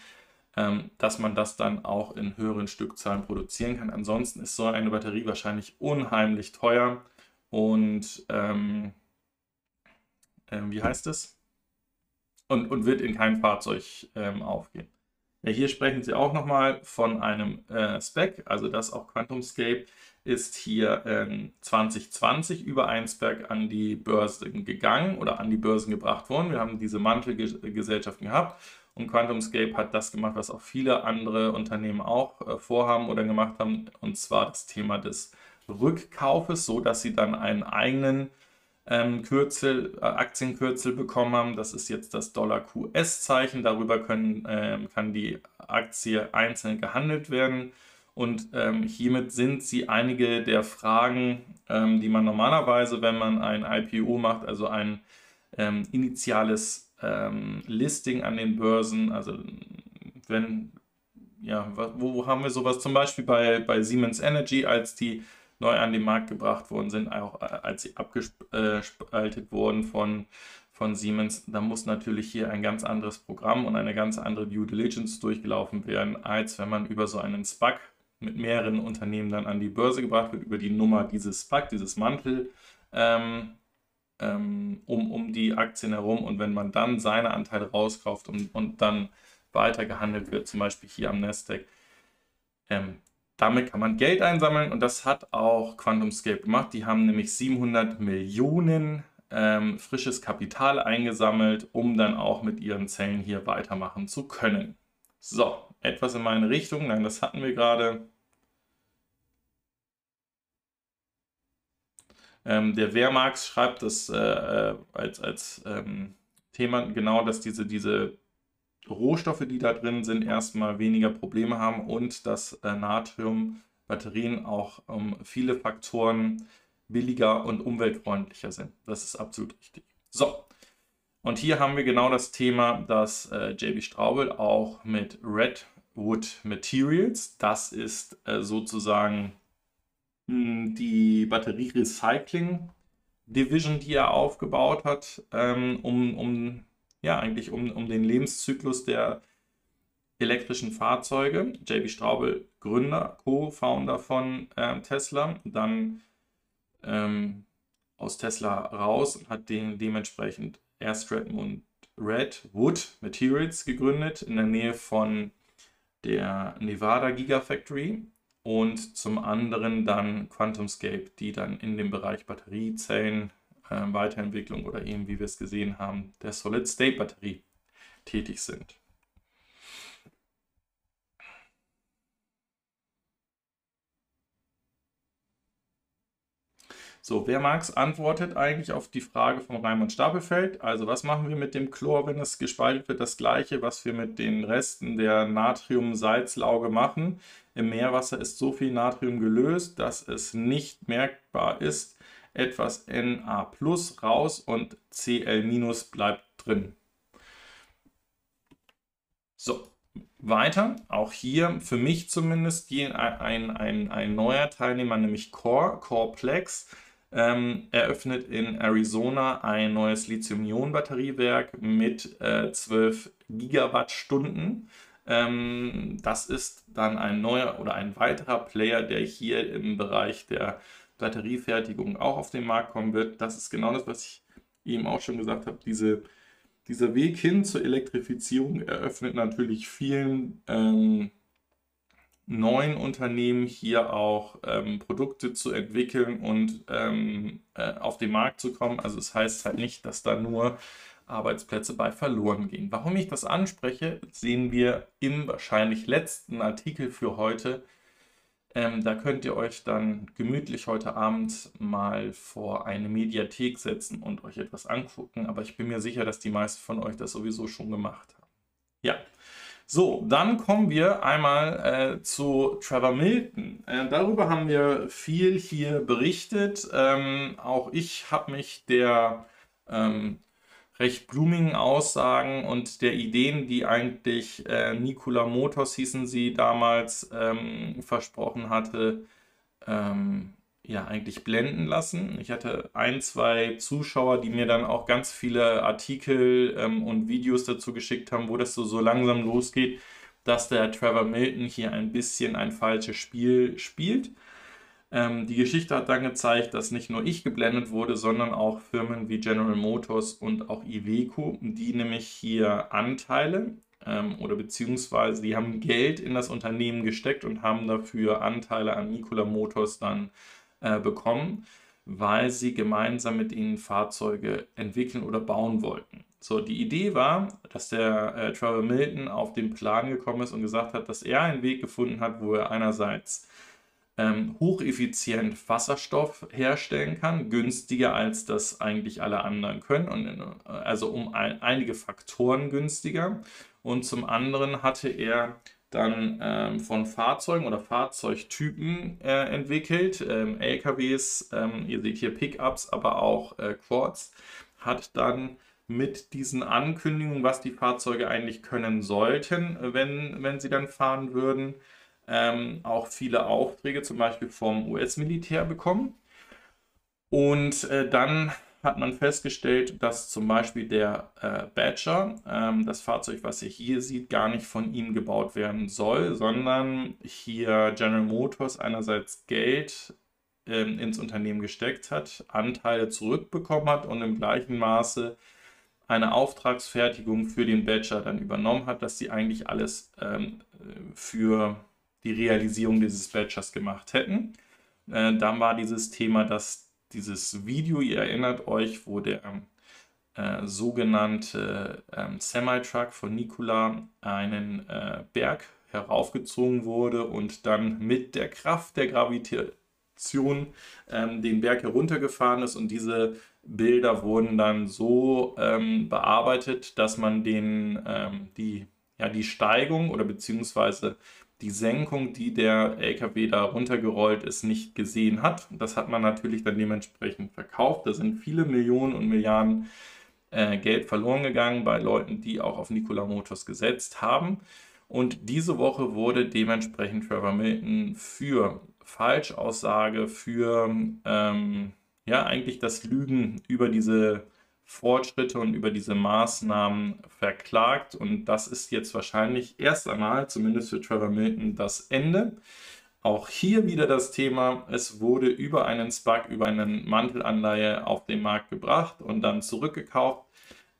dass man das dann auch in höheren Stückzahlen produzieren kann. Ansonsten ist so eine Batterie wahrscheinlich unheimlich teuer und ähm, äh, wie heißt es? Und, und wird in kein Fahrzeug ähm, aufgehen. Ja, hier sprechen sie auch nochmal von einem äh, Spec, also das auch QuantumScape ist hier ähm, 2020 über Einsberg an die Börsen gegangen oder an die Börsen gebracht worden. Wir haben diese Mantelgesellschaften gehabt und QuantumScape hat das gemacht, was auch viele andere Unternehmen auch äh, vorhaben oder gemacht haben, und zwar das Thema des Rückkaufes, so dass sie dann einen eigenen ähm, Kürzel, äh, Aktienkürzel bekommen haben. Das ist jetzt das Dollar-QS-Zeichen. Darüber können, ähm, kann die Aktie einzeln gehandelt werden. Und ähm, hiermit sind sie einige der Fragen, ähm, die man normalerweise, wenn man ein IPO macht, also ein ähm, initiales ähm, Listing an den Börsen. Also wenn, ja, wo, wo haben wir sowas? Zum Beispiel bei, bei Siemens Energy, als die neu an den Markt gebracht worden sind, auch äh, als sie abgespaltet wurden von, von Siemens, da muss natürlich hier ein ganz anderes Programm und eine ganz andere Due Diligence durchgelaufen werden, als wenn man über so einen SPAC mit mehreren Unternehmen dann an die Börse gebracht wird, über die Nummer dieses SPAC, dieses Mantel. Ähm, ähm, um, um die Aktien herum. Und wenn man dann seine Anteile rauskauft und, und dann weiter gehandelt wird, zum Beispiel hier am Nasdaq, ähm, damit kann man Geld einsammeln und das hat auch QuantumScape gemacht. Die haben nämlich 700 Millionen ähm, frisches Kapital eingesammelt, um dann auch mit ihren Zellen hier weitermachen zu können. So, etwas in meine Richtung. Nein, das hatten wir gerade. Ähm, der Wehrmarx schreibt das äh, äh, als, als ähm, Thema genau, dass diese, diese Rohstoffe, die da drin sind, erstmal weniger Probleme haben und dass äh, Natrium-Batterien auch um viele Faktoren billiger und umweltfreundlicher sind. Das ist absolut richtig. So, und hier haben wir genau das Thema, dass äh, JB Straubel auch mit Redwood Materials, das ist äh, sozusagen die Batterie-Recycling Division, die er aufgebaut hat, ähm, um, um, ja, eigentlich um, um den Lebenszyklus der elektrischen Fahrzeuge. JB Straubel, Gründer, Co-Founder von äh, Tesla, dann ähm, aus Tesla raus und hat den dementsprechend erst Redmond Redwood Materials gegründet in der Nähe von der Nevada Gigafactory und zum anderen dann QuantumScape, die dann in dem Bereich Batteriezellen, äh, Weiterentwicklung oder eben, wie wir es gesehen haben, der Solid-State-Batterie tätig sind. So, wer Marx antwortet eigentlich auf die Frage von Raimund Stapelfeld. Also, was machen wir mit dem Chlor, wenn es gespalten wird? Das gleiche, was wir mit den Resten der Natriumsalzlauge machen. Im Meerwasser ist so viel Natrium gelöst, dass es nicht merkbar ist. Etwas Na plus raus und Cl minus bleibt drin. So, weiter, auch hier für mich zumindest ein, ein, ein, ein neuer Teilnehmer, nämlich Core, Coreplex ähm, eröffnet in Arizona ein neues Lithium-Ionen-Batteriewerk mit äh, 12 Gigawattstunden. Ähm, das ist dann ein neuer oder ein weiterer Player, der hier im Bereich der Batteriefertigung auch auf den Markt kommen wird. Das ist genau das, was ich eben auch schon gesagt habe. Diese, dieser Weg hin zur Elektrifizierung eröffnet natürlich vielen ähm, neuen Unternehmen hier auch ähm, Produkte zu entwickeln und ähm, äh, auf den Markt zu kommen. Also es das heißt halt nicht, dass da nur Arbeitsplätze bei verloren gehen. Warum ich das anspreche, sehen wir im wahrscheinlich letzten Artikel für heute. Ähm, da könnt ihr euch dann gemütlich heute Abend mal vor eine Mediathek setzen und euch etwas angucken. Aber ich bin mir sicher, dass die meisten von euch das sowieso schon gemacht haben. Ja, so, dann kommen wir einmal äh, zu Trevor Milton. Äh, darüber haben wir viel hier berichtet. Ähm, auch ich habe mich der ähm, recht blumigen Aussagen und der Ideen, die eigentlich äh, Nikola Motors hießen sie damals, ähm, versprochen hatte, ähm, ja eigentlich blenden lassen. Ich hatte ein, zwei Zuschauer, die mir dann auch ganz viele Artikel ähm, und Videos dazu geschickt haben, wo das so, so langsam losgeht, dass der Trevor Milton hier ein bisschen ein falsches Spiel spielt. Ähm, die Geschichte hat dann gezeigt, dass nicht nur ich geblendet wurde, sondern auch Firmen wie General Motors und auch Iveco, die nämlich hier Anteile ähm, oder beziehungsweise die haben Geld in das Unternehmen gesteckt und haben dafür Anteile an Nikola Motors dann äh, bekommen, weil sie gemeinsam mit ihnen Fahrzeuge entwickeln oder bauen wollten. So, die Idee war, dass der äh, Trevor Milton auf den Plan gekommen ist und gesagt hat, dass er einen Weg gefunden hat, wo er einerseits ähm, hocheffizient Wasserstoff herstellen kann, günstiger als das eigentlich alle anderen können, und, äh, also um ein, einige Faktoren günstiger. Und zum anderen hatte er dann ähm, von Fahrzeugen oder Fahrzeugtypen äh, entwickelt. Ähm, LKWs, ähm, ihr seht hier Pickups, aber auch äh, Quads, hat dann mit diesen Ankündigungen, was die Fahrzeuge eigentlich können sollten, wenn, wenn sie dann fahren würden, ähm, auch viele Aufträge zum Beispiel vom US-Militär bekommen. Und äh, dann hat man festgestellt, dass zum Beispiel der äh, Badger, ähm, das Fahrzeug, was ihr hier sieht, gar nicht von ihm gebaut werden soll, sondern hier General Motors einerseits Geld ähm, ins Unternehmen gesteckt hat, Anteile zurückbekommen hat und im gleichen Maße eine Auftragsfertigung für den Badger dann übernommen hat, dass sie eigentlich alles ähm, für die Realisierung dieses Badgers gemacht hätten. Äh, dann war dieses Thema, dass dieses Video, ihr erinnert euch, wo der äh, sogenannte ähm, Semi-Truck von Nikola einen äh, Berg heraufgezogen wurde und dann mit der Kraft der Gravitation ähm, den Berg heruntergefahren ist und diese Bilder wurden dann so ähm, bearbeitet, dass man den, ähm, die, ja, die Steigung oder beziehungsweise die Senkung, die der LKW da runtergerollt ist, nicht gesehen hat. Das hat man natürlich dann dementsprechend verkauft. Da sind viele Millionen und Milliarden äh, Geld verloren gegangen bei Leuten, die auch auf Nikola Motors gesetzt haben. Und diese Woche wurde dementsprechend Trevor Milton für Falschaussage, für ähm, ja eigentlich das Lügen über diese Fortschritte und über diese Maßnahmen verklagt. Und das ist jetzt wahrscheinlich erst einmal, zumindest für Trevor Milton, das Ende. Auch hier wieder das Thema, es wurde über einen SPAC, über einen Mantelanleihe auf den Markt gebracht und dann zurückgekauft.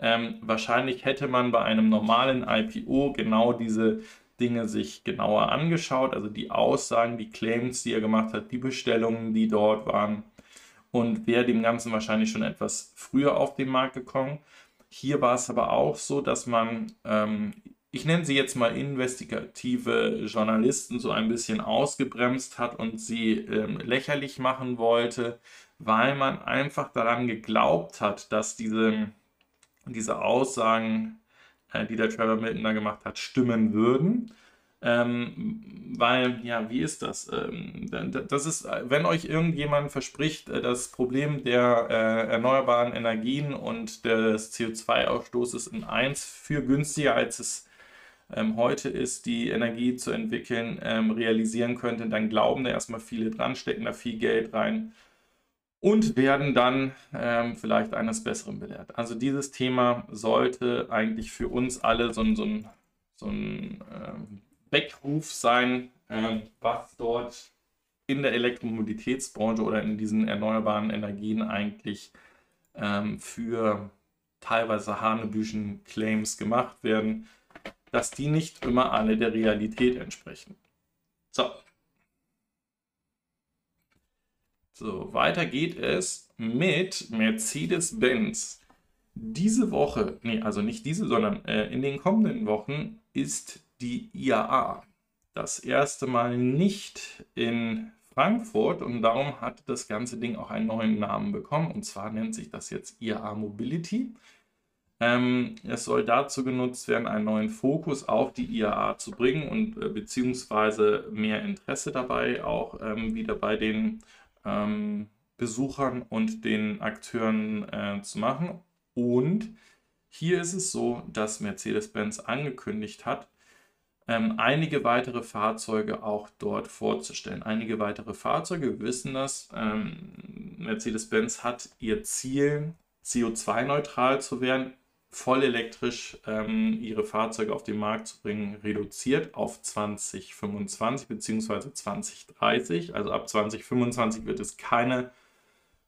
Ähm, wahrscheinlich hätte man bei einem normalen IPO genau diese Dinge sich genauer angeschaut, also die Aussagen, die Claims, die er gemacht hat, die Bestellungen, die dort waren und wäre dem Ganzen wahrscheinlich schon etwas früher auf den Markt gekommen. Hier war es aber auch so, dass man ähm, ich nenne sie jetzt mal investigative Journalisten, so ein bisschen ausgebremst hat und sie ähm, lächerlich machen wollte, weil man einfach daran geglaubt hat, dass diese, diese Aussagen, äh, die der Trevor Milton da gemacht hat, stimmen würden. Ähm, weil, ja, wie ist das? Ähm, das ist, wenn euch irgendjemand verspricht, äh, das Problem der äh, erneuerbaren Energien und des CO2-Ausstoßes in 1 für günstiger als es ähm, heute ist, die Energie zu entwickeln, ähm, realisieren könnte, dann glauben da erstmal viele dran, stecken da viel Geld rein und werden dann ähm, vielleicht eines Besseren belehrt. Also dieses Thema sollte eigentlich für uns alle so ein, so ein, so ein ähm, Weckruf sein, ähm, was dort in der Elektromobilitätsbranche oder in diesen erneuerbaren Energien eigentlich ähm, für teilweise Hanebüchen Claims gemacht werden dass die nicht immer alle der Realität entsprechen. So. So, weiter geht es mit Mercedes-Benz. Diese Woche, nee, also nicht diese, sondern äh, in den kommenden Wochen ist die IAA das erste Mal nicht in Frankfurt und darum hat das ganze Ding auch einen neuen Namen bekommen und zwar nennt sich das jetzt IAA Mobility. Ähm, es soll dazu genutzt werden, einen neuen Fokus auf die IAA zu bringen und äh, beziehungsweise mehr Interesse dabei auch ähm, wieder bei den ähm, Besuchern und den Akteuren äh, zu machen. Und hier ist es so, dass Mercedes-Benz angekündigt hat, ähm, einige weitere Fahrzeuge auch dort vorzustellen. Einige weitere Fahrzeuge, wir wissen das, ähm, Mercedes-Benz hat ihr Ziel, CO2-neutral zu werden voll elektrisch ähm, ihre Fahrzeuge auf den Markt zu bringen, reduziert auf 2025 bzw. 2030. Also ab 2025 wird es keine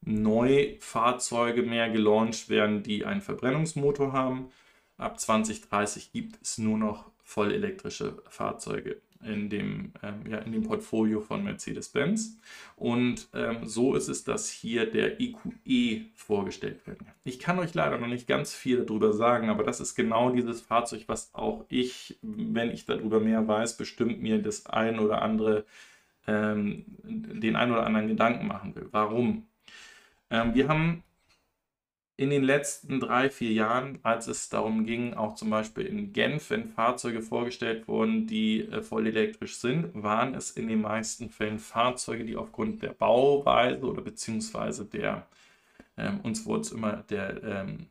Neufahrzeuge mehr gelauncht werden, die einen Verbrennungsmotor haben. Ab 2030 gibt es nur noch voll elektrische Fahrzeuge in dem, ähm, ja, in dem Portfolio von Mercedes-Benz. Und ähm, so ist es, dass hier der EQE e vorgestellt wird. Ich kann euch leider noch nicht ganz viel darüber sagen, aber das ist genau dieses Fahrzeug, was auch ich, wenn ich darüber mehr weiß, bestimmt mir das ein oder andere, ähm, den ein oder anderen Gedanken machen will. Warum? Ähm, wir haben in den letzten drei, vier Jahren, als es darum ging, auch zum Beispiel in Genf, wenn Fahrzeuge vorgestellt wurden, die äh, voll elektrisch sind, waren es in den meisten Fällen Fahrzeuge, die aufgrund der Bauweise oder beziehungsweise der, ähm, uns wurde es immer der ähm,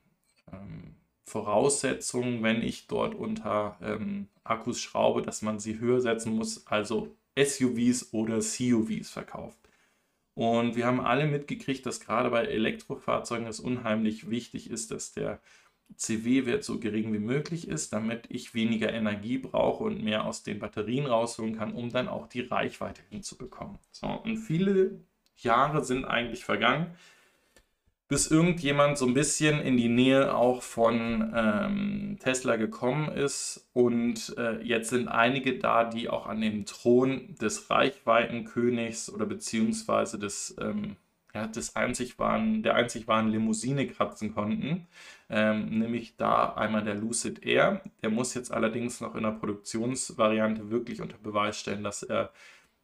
ähm, Voraussetzung, wenn ich dort unter ähm, Akkus schraube, dass man sie höher setzen muss, also SUVs oder CUVs verkauft. Und wir haben alle mitgekriegt, dass gerade bei Elektrofahrzeugen es unheimlich wichtig ist, dass der CW-Wert so gering wie möglich ist, damit ich weniger Energie brauche und mehr aus den Batterien rausholen kann, um dann auch die Reichweite hinzubekommen. So, und viele Jahre sind eigentlich vergangen, bis irgendjemand so ein bisschen in die Nähe auch von ähm, Tesla gekommen ist. Und äh, jetzt sind einige da, die auch an dem Thron des Reichweitenkönigs oder beziehungsweise des, ähm, ja, das einzig waren, der einzig wahren Limousine kratzen konnten. Ähm, nämlich da einmal der Lucid Air. Der muss jetzt allerdings noch in der Produktionsvariante wirklich unter Beweis stellen, dass er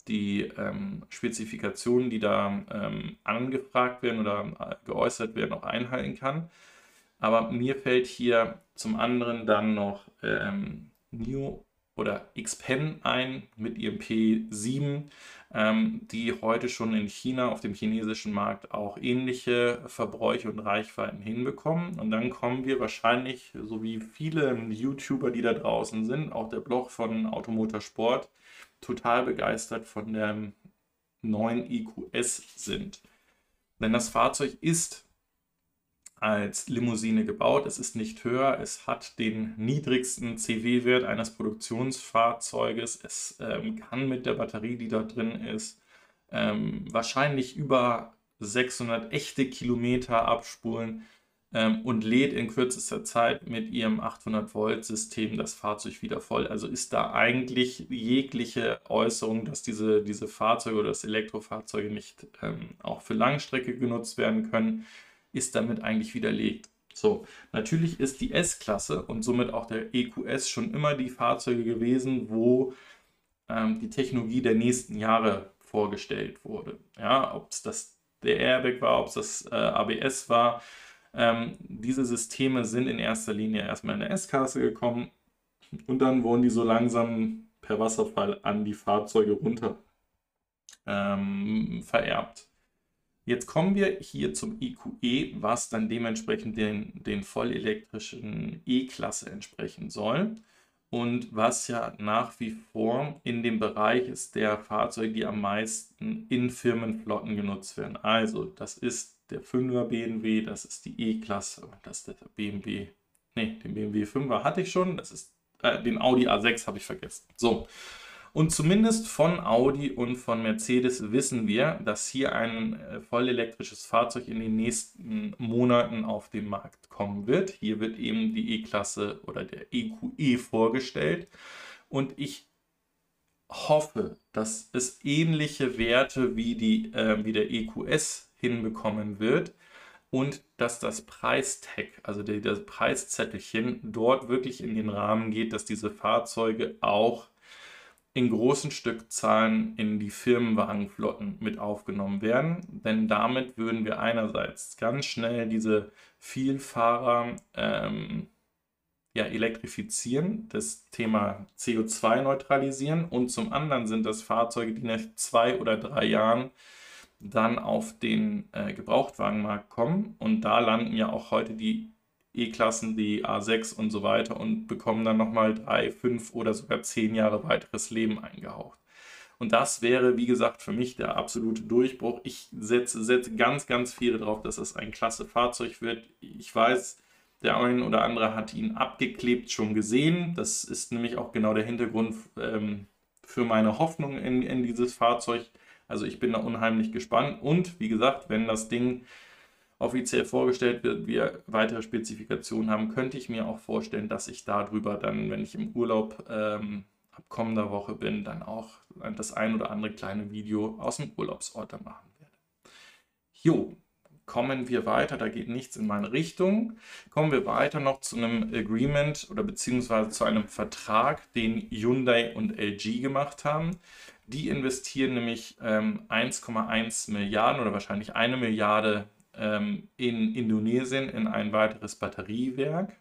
die ähm, Spezifikationen, die da ähm, angefragt werden oder äh, geäußert werden, auch einhalten kann. Aber mir fällt hier zum anderen dann noch ähm, New oder Xpen ein mit ihrem P7, ähm, die heute schon in China auf dem chinesischen Markt auch ähnliche Verbräuche und Reichweiten hinbekommen. Und dann kommen wir wahrscheinlich, so wie viele YouTuber, die da draußen sind, auch der Blog von Automotor Sport, total begeistert von dem neuen EQS sind. Denn das Fahrzeug ist als Limousine gebaut. Es ist nicht höher, es hat den niedrigsten CW-Wert eines Produktionsfahrzeuges. Es ähm, kann mit der Batterie, die da drin ist, ähm, wahrscheinlich über 600 echte Kilometer abspulen ähm, und lädt in kürzester Zeit mit ihrem 800 Volt System das Fahrzeug wieder voll. Also ist da eigentlich jegliche Äußerung, dass diese, diese Fahrzeuge oder das Elektrofahrzeuge nicht ähm, auch für Langstrecke genutzt werden können, ist damit eigentlich widerlegt. So, natürlich ist die S-Klasse und somit auch der EQS schon immer die Fahrzeuge gewesen, wo ähm, die Technologie der nächsten Jahre vorgestellt wurde. Ja, ob es das der Airbag war, ob es das äh, ABS war. Ähm, diese Systeme sind in erster Linie erstmal in der S-Klasse gekommen und dann wurden die so langsam per Wasserfall an die Fahrzeuge runter ähm, vererbt. Jetzt kommen wir hier zum EQE, was dann dementsprechend den, den vollelektrischen E-Klasse entsprechen soll und was ja nach wie vor in dem Bereich ist der Fahrzeuge, die am meisten in Firmenflotten genutzt werden. Also das ist der 5er BMW, das ist die E-Klasse, das ist der BMW, ne, den BMW 5er hatte ich schon, das ist äh, den Audi A6 habe ich vergessen. So, und zumindest von Audi und von Mercedes wissen wir, dass hier ein äh, vollelektrisches Fahrzeug in den nächsten Monaten auf den Markt kommen wird. Hier wird eben die E-Klasse oder der EQE e vorgestellt. Und ich hoffe, dass es ähnliche Werte wie, die, äh, wie der EQS hinbekommen wird und dass das Preistag, also das Preiszettelchen, dort wirklich in den Rahmen geht, dass diese Fahrzeuge auch in großen Stückzahlen in die Firmenwagenflotten mit aufgenommen werden. Denn damit würden wir einerseits ganz schnell diese Vielfahrer ähm, ja, elektrifizieren, das Thema CO2 neutralisieren und zum anderen sind das Fahrzeuge, die nach zwei oder drei Jahren dann auf den äh, Gebrauchtwagenmarkt kommen und da landen ja auch heute die E-Klassen, die A6 und so weiter und bekommen dann nochmal drei, fünf oder sogar zehn Jahre weiteres Leben eingehaucht. Und das wäre, wie gesagt, für mich der absolute Durchbruch. Ich setze, setze ganz, ganz viel darauf, dass es ein klasse Fahrzeug wird. Ich weiß, der eine oder andere hat ihn abgeklebt schon gesehen. Das ist nämlich auch genau der Hintergrund ähm, für meine Hoffnung in, in dieses Fahrzeug. Also ich bin da unheimlich gespannt. Und wie gesagt, wenn das Ding offiziell vorgestellt wird, wir weitere Spezifikationen haben, könnte ich mir auch vorstellen, dass ich darüber dann, wenn ich im Urlaub ähm, ab kommender Woche bin, dann auch das ein oder andere kleine Video aus dem Urlaubsort dann machen werde. Jo, kommen wir weiter, da geht nichts in meine Richtung. Kommen wir weiter noch zu einem Agreement oder beziehungsweise zu einem Vertrag, den Hyundai und LG gemacht haben. Die investieren nämlich ähm, 1,1 Milliarden oder wahrscheinlich eine Milliarde ähm, in Indonesien in ein weiteres Batteriewerk.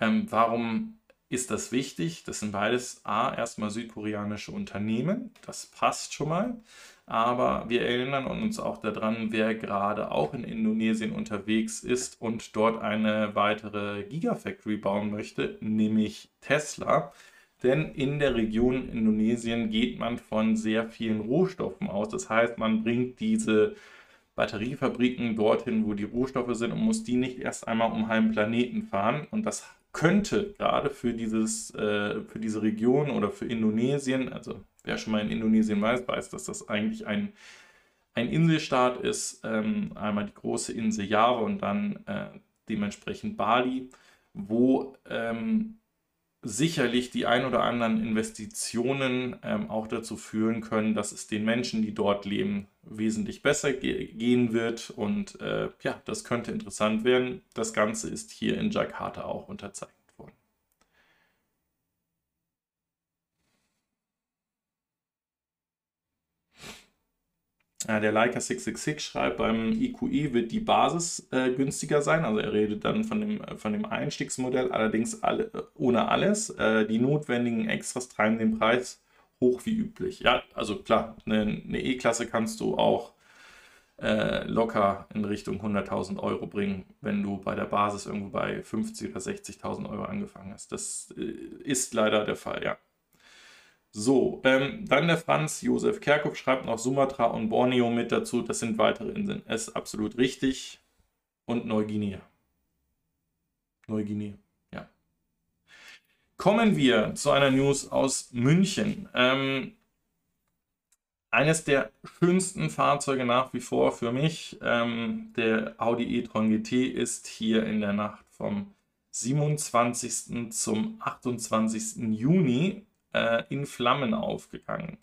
Ähm, warum ist das wichtig? Das sind beides A, erstmal südkoreanische Unternehmen, das passt schon mal. Aber wir erinnern uns auch daran, wer gerade auch in Indonesien unterwegs ist und dort eine weitere Gigafactory bauen möchte, nämlich Tesla. Denn in der Region Indonesien geht man von sehr vielen Rohstoffen aus. Das heißt, man bringt diese Batteriefabriken dorthin, wo die Rohstoffe sind und muss die nicht erst einmal um halben Planeten fahren. Und das könnte gerade für, dieses, äh, für diese Region oder für Indonesien, also wer schon mal in Indonesien weiß, weiß, dass das eigentlich ein, ein Inselstaat ist. Ähm, einmal die große Insel Java und dann äh, dementsprechend Bali, wo ähm, sicherlich die ein oder anderen Investitionen ähm, auch dazu führen können, dass es den Menschen, die dort leben, wesentlich besser ge gehen wird. Und äh, ja, das könnte interessant werden. Das Ganze ist hier in Jakarta auch unterzeichnet. Der Leica 666 schreibt, beim IQI wird die Basis äh, günstiger sein. Also er redet dann von dem, von dem Einstiegsmodell, allerdings alle, ohne alles. Äh, die notwendigen Extras treiben den Preis hoch wie üblich. Ja, also klar, eine E-Klasse kannst du auch äh, locker in Richtung 100.000 Euro bringen, wenn du bei der Basis irgendwo bei 50.000 oder 60.000 Euro angefangen hast. Das äh, ist leider der Fall, ja. So, ähm, dann der Franz Josef Kerkhoff schreibt noch Sumatra und Borneo mit dazu. Das sind weitere Inseln. Es ist absolut richtig. Und Neuguinea. Neuguinea, ja. Kommen wir zu einer News aus München. Ähm, eines der schönsten Fahrzeuge nach wie vor für mich, ähm, der Audi e-tron GT, ist hier in der Nacht vom 27. zum 28. Juni äh, in Flammen aufgegangen.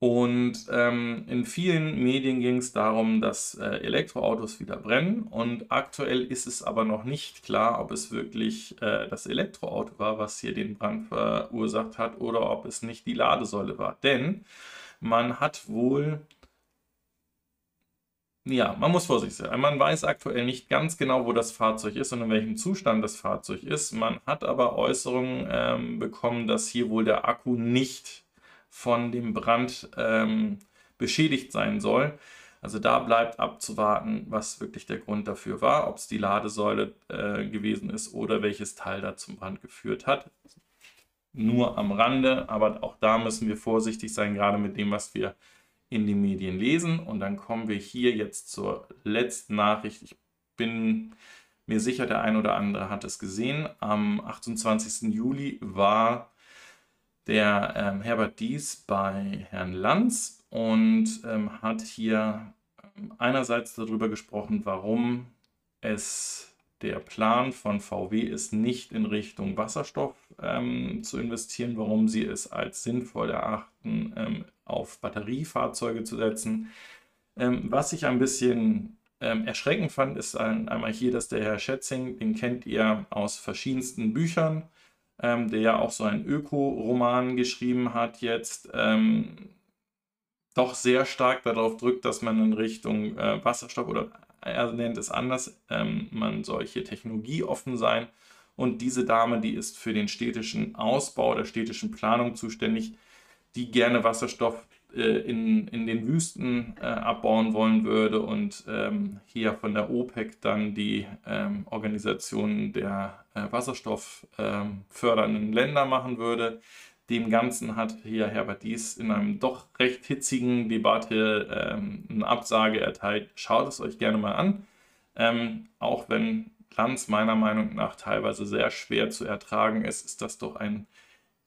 Und ähm, in vielen Medien ging es darum, dass äh, Elektroautos wieder brennen. Und aktuell ist es aber noch nicht klar, ob es wirklich äh, das Elektroauto war, was hier den Brand verursacht hat, oder ob es nicht die Ladesäule war. Denn man hat wohl ja, man muss vorsichtig sein. Man weiß aktuell nicht ganz genau, wo das Fahrzeug ist und in welchem Zustand das Fahrzeug ist. Man hat aber Äußerungen ähm, bekommen, dass hier wohl der Akku nicht von dem Brand ähm, beschädigt sein soll. Also da bleibt abzuwarten, was wirklich der Grund dafür war, ob es die Ladesäule äh, gewesen ist oder welches Teil da zum Brand geführt hat. Nur am Rande, aber auch da müssen wir vorsichtig sein, gerade mit dem, was wir in den Medien lesen. Und dann kommen wir hier jetzt zur letzten Nachricht. Ich bin mir sicher, der ein oder andere hat es gesehen. Am 28. Juli war der ähm, Herbert Dies bei Herrn Lanz und ähm, hat hier ähm, einerseits darüber gesprochen, warum es der Plan von VW ist, nicht in Richtung Wasserstoff ähm, zu investieren, warum sie es als sinnvoll erachten, ähm, auf Batteriefahrzeuge zu setzen. Ähm, was ich ein bisschen ähm, erschreckend fand, ist ein, einmal hier, dass der Herr Schätzing, den kennt ihr aus verschiedensten Büchern, ähm, der ja auch so einen Öko-Roman geschrieben hat jetzt, ähm, doch sehr stark darauf drückt, dass man in Richtung äh, Wasserstoff oder er nennt es anders, ähm, man soll hier technologieoffen sein. Und diese Dame, die ist für den städtischen Ausbau der städtischen Planung zuständig, die gerne Wasserstoff äh, in, in den Wüsten äh, abbauen wollen würde und ähm, hier von der OPEC dann die ähm, Organisation der äh, Wasserstoff ähm, Länder machen würde. Dem Ganzen hat hier Herbert Dies in einem doch recht hitzigen Debatte ähm, eine Absage erteilt. Schaut es euch gerne mal an. Ähm, auch wenn Lanz meiner Meinung nach teilweise sehr schwer zu ertragen ist, ist das doch ein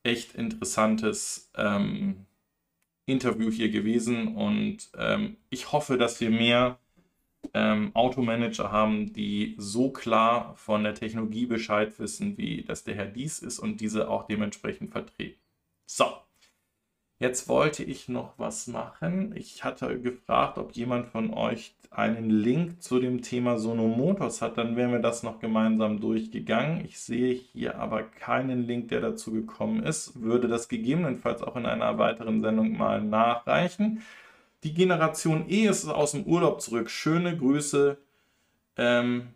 echt interessantes ähm, Interview hier gewesen. Und ähm, ich hoffe, dass wir mehr ähm, Automanager haben, die so klar von der Technologie Bescheid wissen, wie das der Herr Dies ist und diese auch dementsprechend vertreten. So, jetzt wollte ich noch was machen. Ich hatte gefragt, ob jemand von euch einen Link zu dem Thema Sono Motors hat, dann wären wir das noch gemeinsam durchgegangen. Ich sehe hier aber keinen Link, der dazu gekommen ist. Würde das gegebenenfalls auch in einer weiteren Sendung mal nachreichen. Die Generation E ist aus dem Urlaub zurück. Schöne Grüße ähm,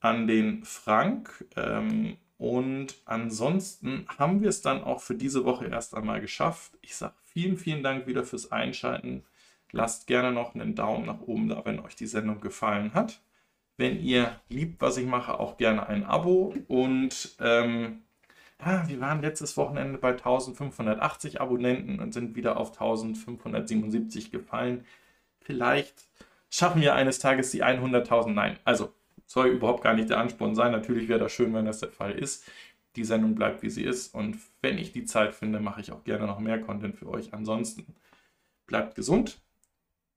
an den Frank. Ähm, und ansonsten haben wir es dann auch für diese Woche erst einmal geschafft. Ich sage vielen, vielen Dank wieder fürs Einschalten. Lasst gerne noch einen Daumen nach oben da, wenn euch die Sendung gefallen hat. Wenn ihr liebt, was ich mache, auch gerne ein Abo. Und ähm, ja, wir waren letztes Wochenende bei 1580 Abonnenten und sind wieder auf 1577 gefallen. Vielleicht schaffen wir eines Tages die 100.000. Nein, also soll überhaupt gar nicht der Ansporn sein. Natürlich wäre das schön, wenn das der Fall ist. Die Sendung bleibt, wie sie ist. Und wenn ich die Zeit finde, mache ich auch gerne noch mehr Content für euch. Ansonsten bleibt gesund.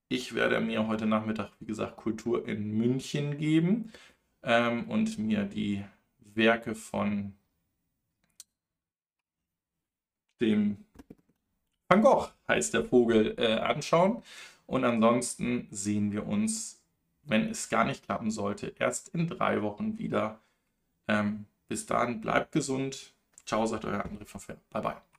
Ich werde mir heute Nachmittag, wie gesagt, Kultur in München geben ähm, und mir die Werke von dem Van Gogh heißt der Vogel, äh, anschauen. Und ansonsten sehen wir uns, wenn es gar nicht klappen sollte, erst in drei Wochen wieder. Ähm, bis dahin, bleibt gesund. Ciao, sagt euer André von Fair. Bye, bye.